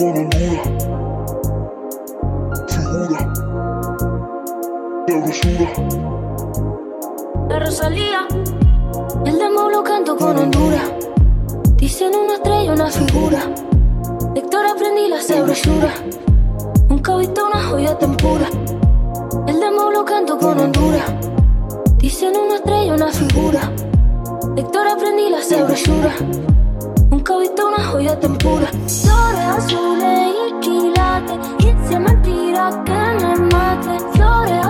Figura. La Rosalía. El demo lo canto con Honduras. Dicen una estrella, una figura. Lector aprendí la sabrosura. Nunca he visto una joya tan pura. El demo lo canto con Honduras. Dicen una estrella, una figura. Lector aprendí la sabrosura. Nunca he visto una joya tan pura. Flores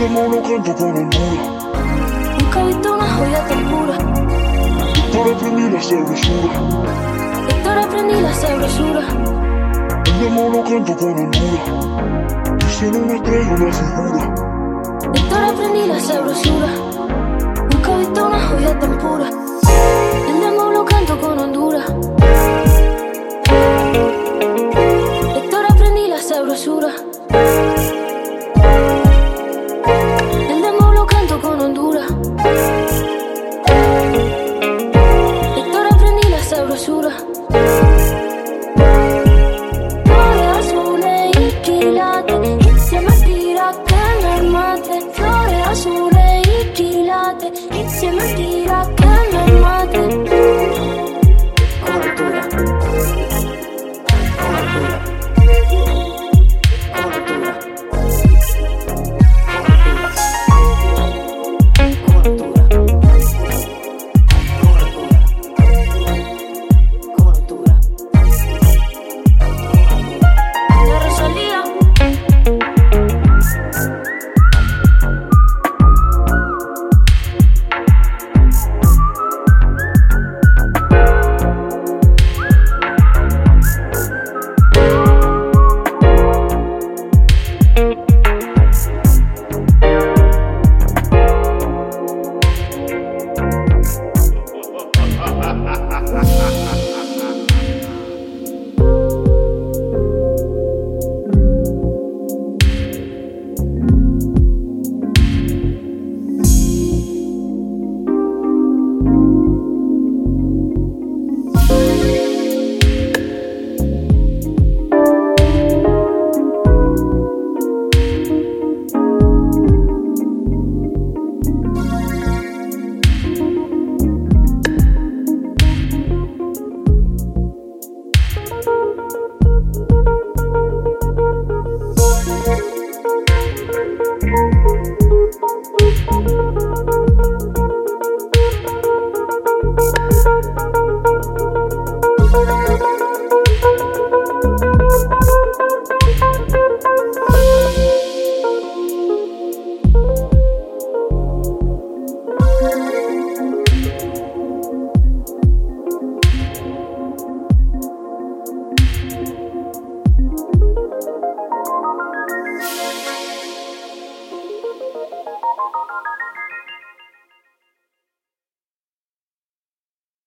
Demo lo canto con Honduras. Nunca he visto una joya tan pura. Para aprendí la sabrosura. Lector aprendí la sabrosura. El demo lo canto con Honduras. Dicen una estrella, una figura. Lector aprendí la sabrosura. Nunca he visto una joya tan pura. El demo lo canto con Honduras.